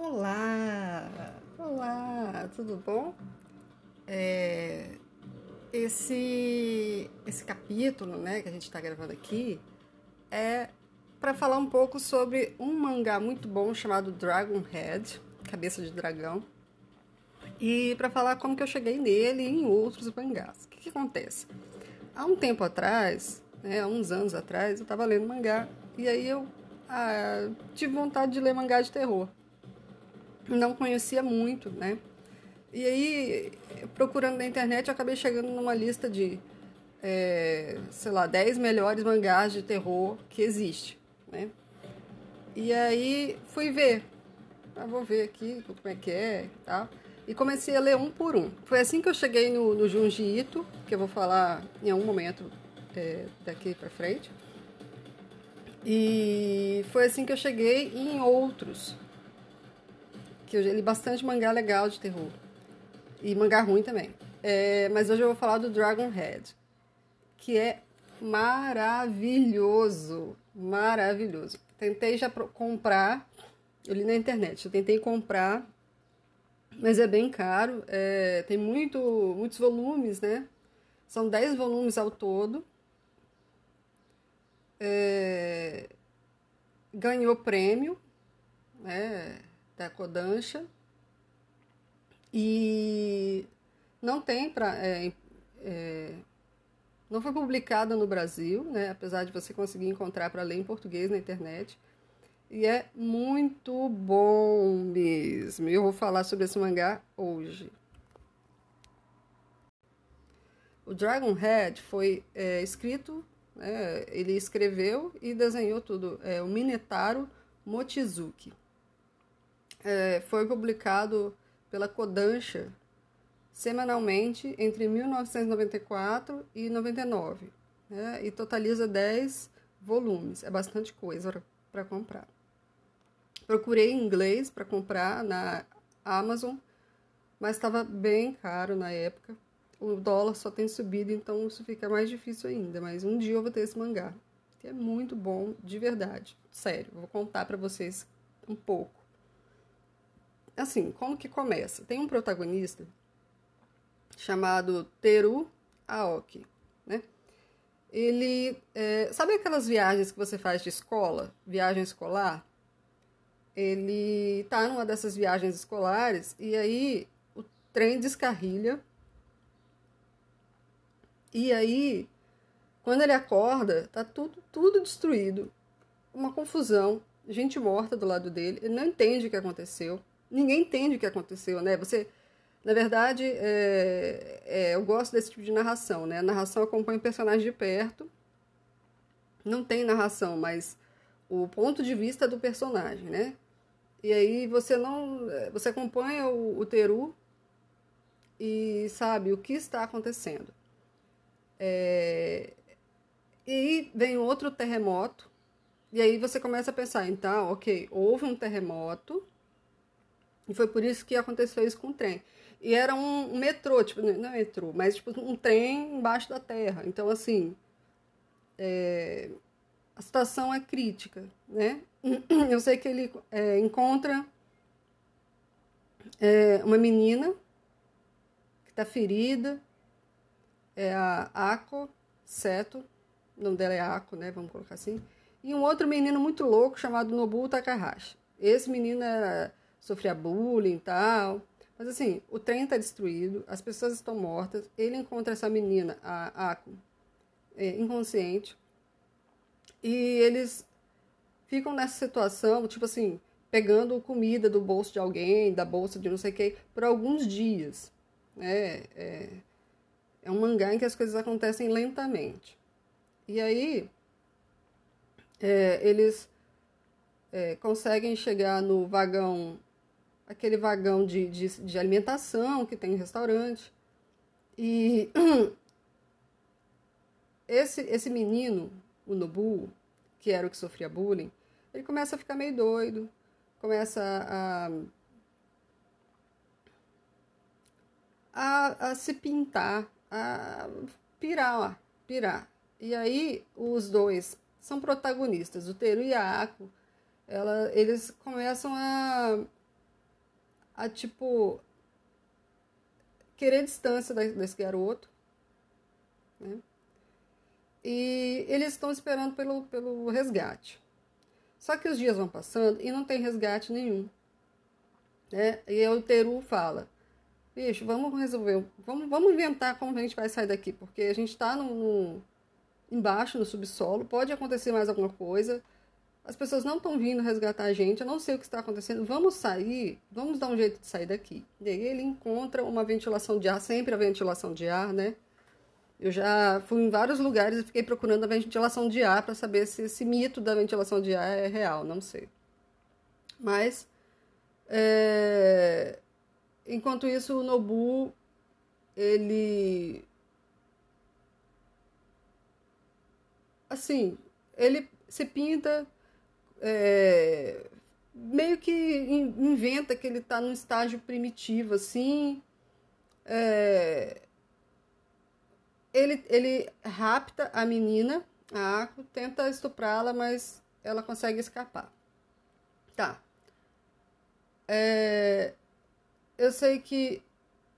Olá, olá, tudo bom? É, esse esse capítulo, né, que a gente está gravando aqui, é para falar um pouco sobre um mangá muito bom chamado Dragon Head, Cabeça de Dragão, e para falar como que eu cheguei nele e em outros mangás. O que, que acontece? Há um tempo atrás, né, há uns anos atrás, eu estava lendo mangá e aí eu ah, tive vontade de ler mangá de terror não conhecia muito, né? E aí, procurando na internet, eu acabei chegando numa lista de, é, sei lá, 10 melhores mangás de terror que existe, né? E aí, fui ver. Ah, vou ver aqui como é que é e tal. E comecei a ler um por um. Foi assim que eu cheguei no, no Junji Ito, que eu vou falar em algum momento é, daqui pra frente. E foi assim que eu cheguei em outros que eu li bastante mangá legal de terror. E mangá ruim também. É, mas hoje eu vou falar do Dragon Head, que é maravilhoso. Maravilhoso. Tentei já comprar, eu li na internet, eu tentei comprar, mas é bem caro. É, tem muito, muitos volumes, né? São 10 volumes ao todo. É, ganhou prêmio, né? Da Kodansha. E não tem para. É, é, não foi publicada no Brasil, né? apesar de você conseguir encontrar para ler em português na internet. E é muito bom mesmo. Eu vou falar sobre esse mangá hoje. O Dragon Head foi é, escrito, né, ele escreveu e desenhou tudo. É o Minetaro Mochizuki é, foi publicado pela Kodansha semanalmente entre 1994 e 99, né? e totaliza 10 volumes. É bastante coisa para comprar. Procurei em inglês para comprar na Amazon, mas estava bem caro na época. O dólar só tem subido, então isso fica mais difícil ainda. Mas um dia eu vou ter esse mangá, que é muito bom, de verdade. Sério, vou contar para vocês um pouco assim, como que começa? Tem um protagonista chamado Teru Aoki, né? Ele, é, sabe aquelas viagens que você faz de escola, viagem escolar? Ele tá numa dessas viagens escolares e aí o trem descarrilha. E aí, quando ele acorda, tá tudo, tudo destruído. Uma confusão, gente morta do lado dele, ele não entende o que aconteceu ninguém entende o que aconteceu, né? Você, na verdade, é, é, eu gosto desse tipo de narração, né? A narração acompanha o personagem de perto, não tem narração, mas o ponto de vista do personagem, né? E aí você não, você acompanha o, o Teru e sabe o que está acontecendo. É, e vem outro terremoto, e aí você começa a pensar, então, ok, houve um terremoto, e foi por isso que aconteceu isso com o trem. E era um, metrô, tipo, não é metrô, mas tipo um trem embaixo da terra. Então, assim, é, a situação é crítica, né? Eu sei que ele é, encontra é, uma menina que está ferida, é a Ako Seto, o nome dela é Ako, né? Vamos colocar assim. E um outro menino muito louco chamado Nobu Takahashi. Esse menino era sofria bullying e tal. Mas assim, o trem está destruído, as pessoas estão mortas. Ele encontra essa menina, a é, inconsciente. E eles ficam nessa situação, tipo assim, pegando comida do bolso de alguém, da bolsa de não sei quem, por alguns dias. É, é, é um mangá em que as coisas acontecem lentamente. E aí, é, eles é, conseguem chegar no vagão aquele vagão de, de, de alimentação que tem no restaurante. E esse, esse menino, o Nobu, que era o que sofria bullying, ele começa a ficar meio doido, começa a, a, a se pintar, a pirar, pirar. E aí os dois são protagonistas, o Teru e a Ako, ela, eles começam a a tipo querer distância desse garoto. Né? E eles estão esperando pelo, pelo resgate. Só que os dias vão passando e não tem resgate nenhum. Né? E o Teru fala: bicho, vamos resolver, vamos, vamos inventar como a gente vai sair daqui, porque a gente está no, no, embaixo, no subsolo, pode acontecer mais alguma coisa. As pessoas não estão vindo resgatar a gente, eu não sei o que está acontecendo. Vamos sair, vamos dar um jeito de sair daqui. E aí ele encontra uma ventilação de ar, sempre a ventilação de ar, né? Eu já fui em vários lugares e fiquei procurando a ventilação de ar para saber se esse mito da ventilação de ar é real, não sei. Mas, é... enquanto isso, o Nobu, ele. Assim, ele se pinta é, meio que inventa que ele está num estágio primitivo, assim. É, ele, ele rapta a menina, a Ako, tenta estuprá-la, mas ela consegue escapar. Tá. É, eu sei que,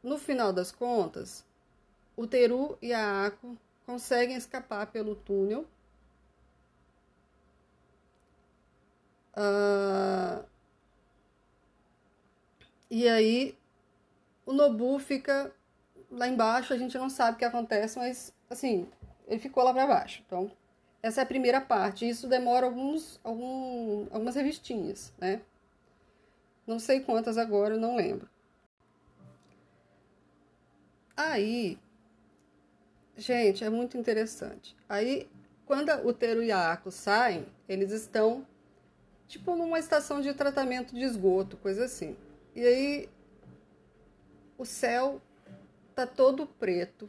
no final das contas, o Teru e a Ako conseguem escapar pelo túnel Uh, e aí o Nobu fica lá embaixo, a gente não sabe o que acontece, mas assim, ele ficou lá para baixo. Então, essa é a primeira parte. Isso demora alguns, algum, algumas revistinhas, né? Não sei quantas agora, eu não lembro. Aí, gente, é muito interessante. Aí, quando o Teru e a Ako saem, eles estão tipo numa estação de tratamento de esgoto, coisa assim. E aí o céu tá todo preto,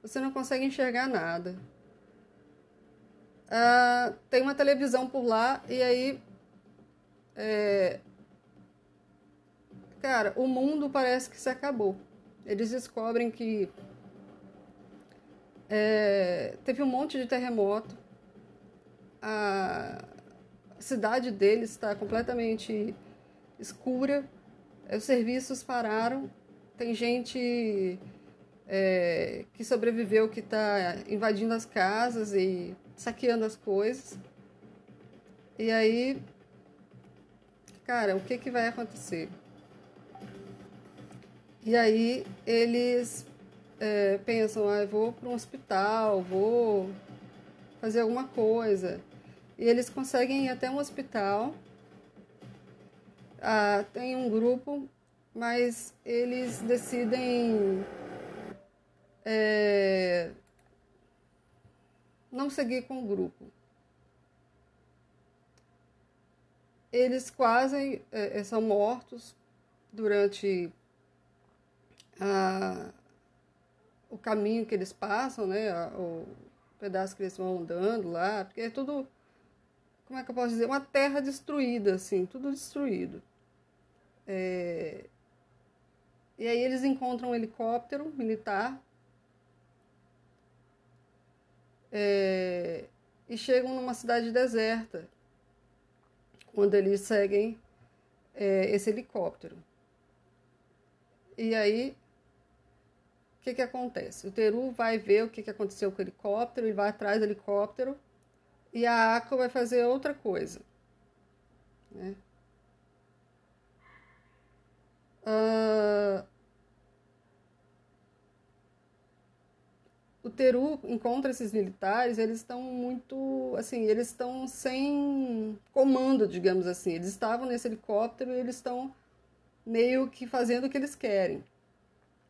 você não consegue enxergar nada. Ah, tem uma televisão por lá e aí é... cara, o mundo parece que se acabou. Eles descobrem que é... teve um monte de terremoto. A cidade deles está completamente escura, os serviços pararam, tem gente é, que sobreviveu que está invadindo as casas e saqueando as coisas. E aí, cara, o que, que vai acontecer? E aí eles é, pensam, ah, vou para um hospital, vou fazer alguma coisa. E eles conseguem ir até um hospital. Ah, tem um grupo, mas eles decidem é, não seguir com o grupo. Eles quase é, são mortos durante a, o caminho que eles passam, né? o pedaço que eles vão andando lá, porque é tudo como é que eu posso dizer? Uma terra destruída, assim, tudo destruído. É... E aí eles encontram um helicóptero militar é... e chegam numa cidade deserta, quando eles seguem é, esse helicóptero. E aí, o que, que acontece? O Teru vai ver o que, que aconteceu com o helicóptero, ele vai atrás do helicóptero e a ACO vai fazer outra coisa. Né? Uh, o Teru encontra esses militares, eles estão muito, assim, eles estão sem comando, digamos assim. Eles estavam nesse helicóptero e eles estão meio que fazendo o que eles querem.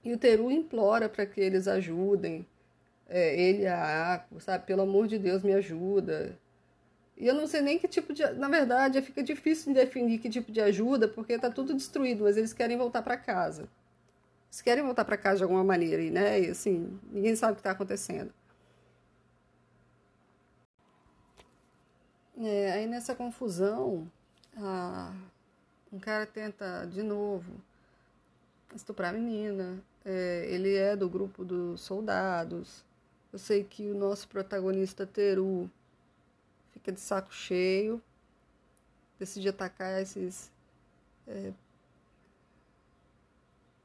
E o Teru implora para que eles ajudem, é, ele a Ako, sabe? Pelo amor de Deus, me ajuda. E eu não sei nem que tipo de. Na verdade, fica difícil de definir que tipo de ajuda, porque está tudo destruído, mas eles querem voltar para casa. Eles querem voltar para casa de alguma maneira, e, né? E assim, ninguém sabe o que está acontecendo. É, aí nessa confusão, um cara tenta de novo estuprar a menina. É, ele é do grupo dos soldados. Eu sei que o nosso protagonista Teru fica de saco cheio, decide atacar esses é,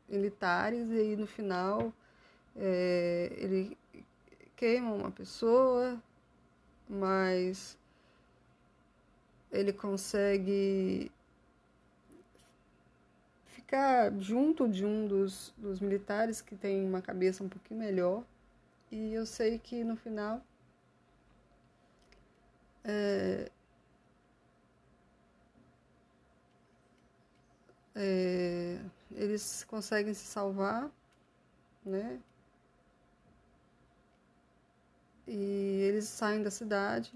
militares e aí no final é, ele queima uma pessoa, mas ele consegue ficar junto de um dos, dos militares que tem uma cabeça um pouquinho melhor. E eu sei que no final é, é, eles conseguem se salvar, né? E eles saem da cidade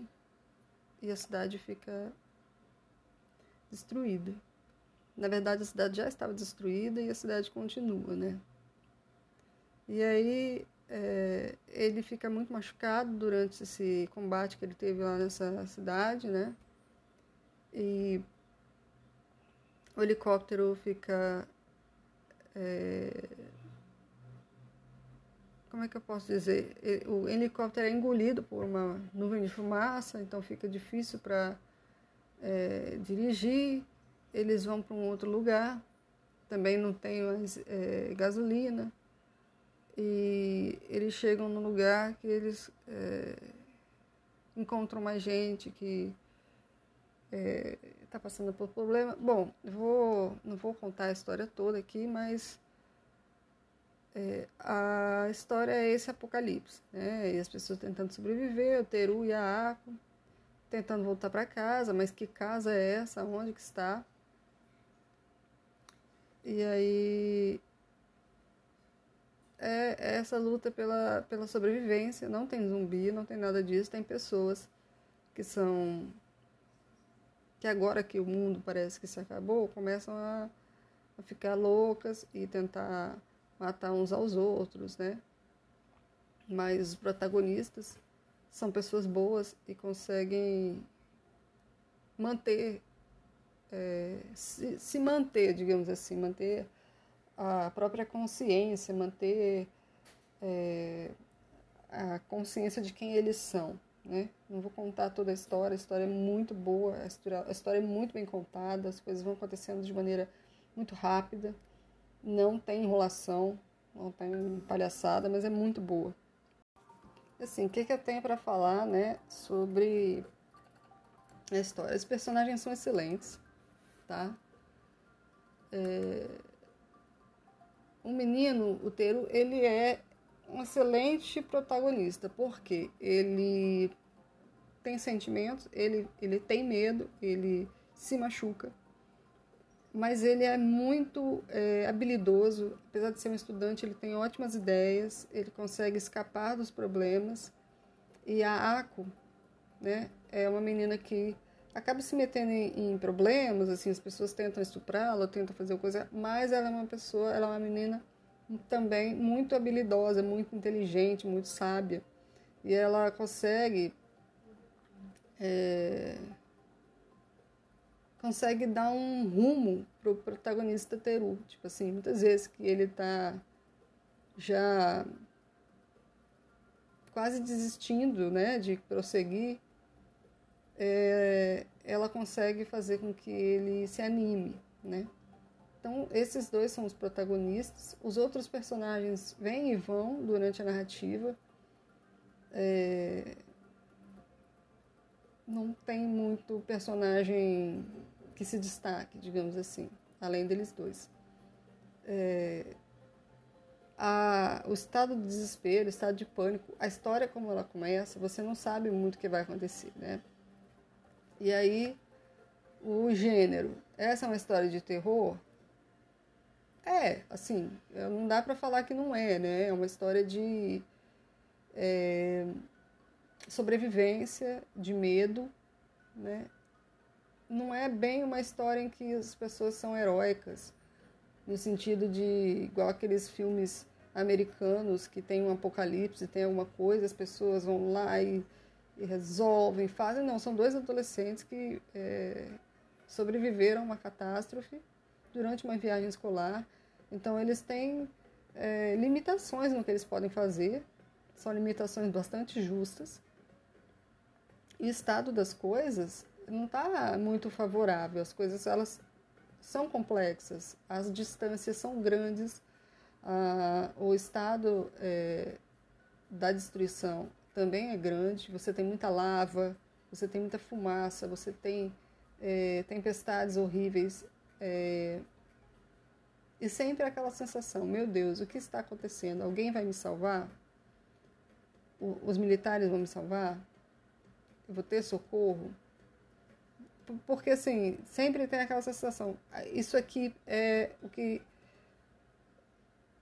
e a cidade fica destruída. Na verdade, a cidade já estava destruída e a cidade continua, né? E aí é, ele fica muito machucado durante esse combate que ele teve lá nessa cidade, né? E o helicóptero fica. É, como é que eu posso dizer? O helicóptero é engolido por uma nuvem de fumaça, então fica difícil para é, dirigir. Eles vão para um outro lugar, também não tem mais é, gasolina. E eles chegam num lugar que eles é, encontram mais gente que está é, passando por problema. Bom, vou, não vou contar a história toda aqui, mas é, a história é esse apocalipse, né? E as pessoas tentando sobreviver, o Teru e a Ako tentando voltar para casa, mas que casa é essa? Onde que está? E aí é, é essa luta pela, pela sobrevivência. Não tem zumbi, não tem nada disso. Tem pessoas que são que agora que o mundo parece que se acabou, começam a, a ficar loucas e tentar matar uns aos outros, né? Mas os protagonistas são pessoas boas e conseguem manter, é, se, se manter, digamos assim, manter a própria consciência, manter é, a consciência de quem eles são. Né? Não vou contar toda a história, a história é muito boa, a história, a história é muito bem contada, as coisas vão acontecendo de maneira muito rápida, não tem enrolação, não tem palhaçada, mas é muito boa. Assim, o que, que eu tenho para falar né, sobre a história? Os personagens são excelentes, tá? É... O menino, o Teru, ele é um excelente protagonista, porque ele tem sentimentos, ele, ele tem medo, ele se machuca, mas ele é muito é, habilidoso, apesar de ser um estudante, ele tem ótimas ideias, ele consegue escapar dos problemas. E a Ako, né, é uma menina que acaba se metendo em, em problemas, assim, as pessoas tentam estuprá-la, tentam fazer coisa, mas ela é uma pessoa, ela é uma menina também muito habilidosa, muito inteligente, muito sábia. E ela consegue é, consegue dar um rumo pro protagonista Teru. Tipo assim, muitas vezes que ele tá já quase desistindo, né, de prosseguir, é, ela consegue fazer com que ele se anime, né? Então, esses dois são os protagonistas. Os outros personagens vêm e vão durante a narrativa. É... Não tem muito personagem que se destaque, digamos assim, além deles dois. É... A... O estado de desespero, o estado de pânico, a história como ela começa, você não sabe muito o que vai acontecer, né? E aí, o gênero. Essa é uma história de terror? É, assim, não dá para falar que não é, né? É uma história de é, sobrevivência, de medo, né? Não é bem uma história em que as pessoas são heróicas, no sentido de igual aqueles filmes americanos que tem um apocalipse, tem alguma coisa, as pessoas vão lá e, e resolvem, fazem. Não, são dois adolescentes que é, sobreviveram a uma catástrofe durante uma viagem escolar. Então, eles têm é, limitações no que eles podem fazer, são limitações bastante justas. E o estado das coisas não está muito favorável. As coisas elas são complexas, as distâncias são grandes, Ah, o estado é, da destruição também é grande. Você tem muita lava, você tem muita fumaça, você tem é, tempestades horríveis. É, e sempre aquela sensação: meu Deus, o que está acontecendo? Alguém vai me salvar? O, os militares vão me salvar? Eu vou ter socorro? Porque, assim, sempre tem aquela sensação: isso aqui é o que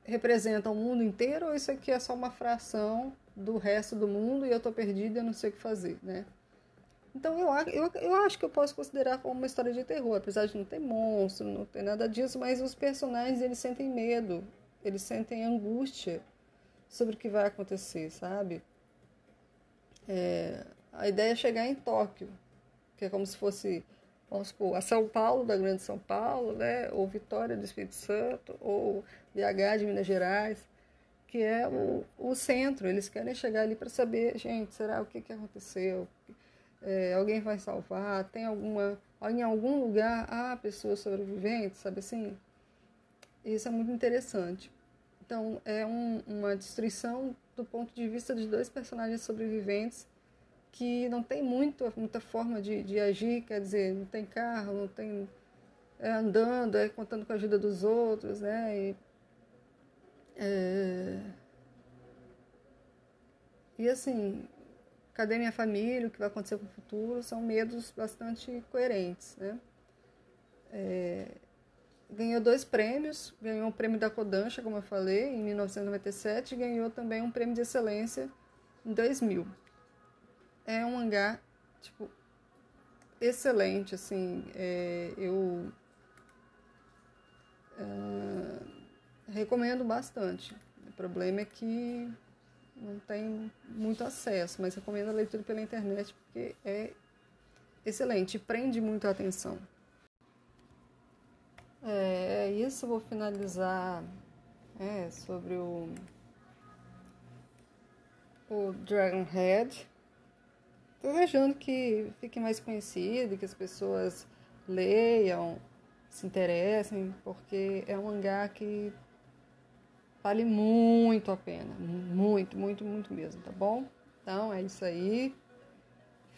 representa o mundo inteiro ou isso aqui é só uma fração do resto do mundo e eu estou perdida eu não sei o que fazer, né? Então eu, eu, eu acho que eu posso considerar como uma história de terror, apesar de não ter monstro, não ter nada disso, mas os personagens eles sentem medo, eles sentem angústia sobre o que vai acontecer, sabe? É, a ideia é chegar em Tóquio, que é como se fosse, vamos supor, a São Paulo, da Grande São Paulo, né? ou Vitória do Espírito Santo, ou BH de Minas Gerais, que é o, o centro. Eles querem chegar ali para saber, gente, será o que, que aconteceu? É, alguém vai salvar? Tem alguma. Em algum lugar há pessoas sobreviventes, sabe assim? Isso é muito interessante. Então, é um, uma destruição do ponto de vista de dois personagens sobreviventes que não tem muito, muita forma de, de agir, quer dizer, não tem carro, não tem. É andando, é contando com a ajuda dos outros, né? E, é, e assim, cadê minha família, o que vai acontecer com o futuro, são medos bastante coerentes. Né? É, ganhou dois prêmios, ganhou o prêmio da Kodansha, como eu falei, em 1997, e ganhou também um prêmio de excelência em 2000. É um mangá, tipo, excelente, assim, é, eu é, recomendo bastante. O problema é que não tem muito acesso, mas recomendo a leitura pela internet porque é excelente, prende muito a atenção. É, é isso, vou finalizar é, sobre o, o Dragon Head. Desejando que fique mais conhecido, que as pessoas leiam, se interessem, porque é um mangá que Vale muito a pena. Muito, muito, muito mesmo, tá bom? Então é isso aí.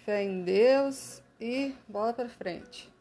Fé em Deus e bola para frente.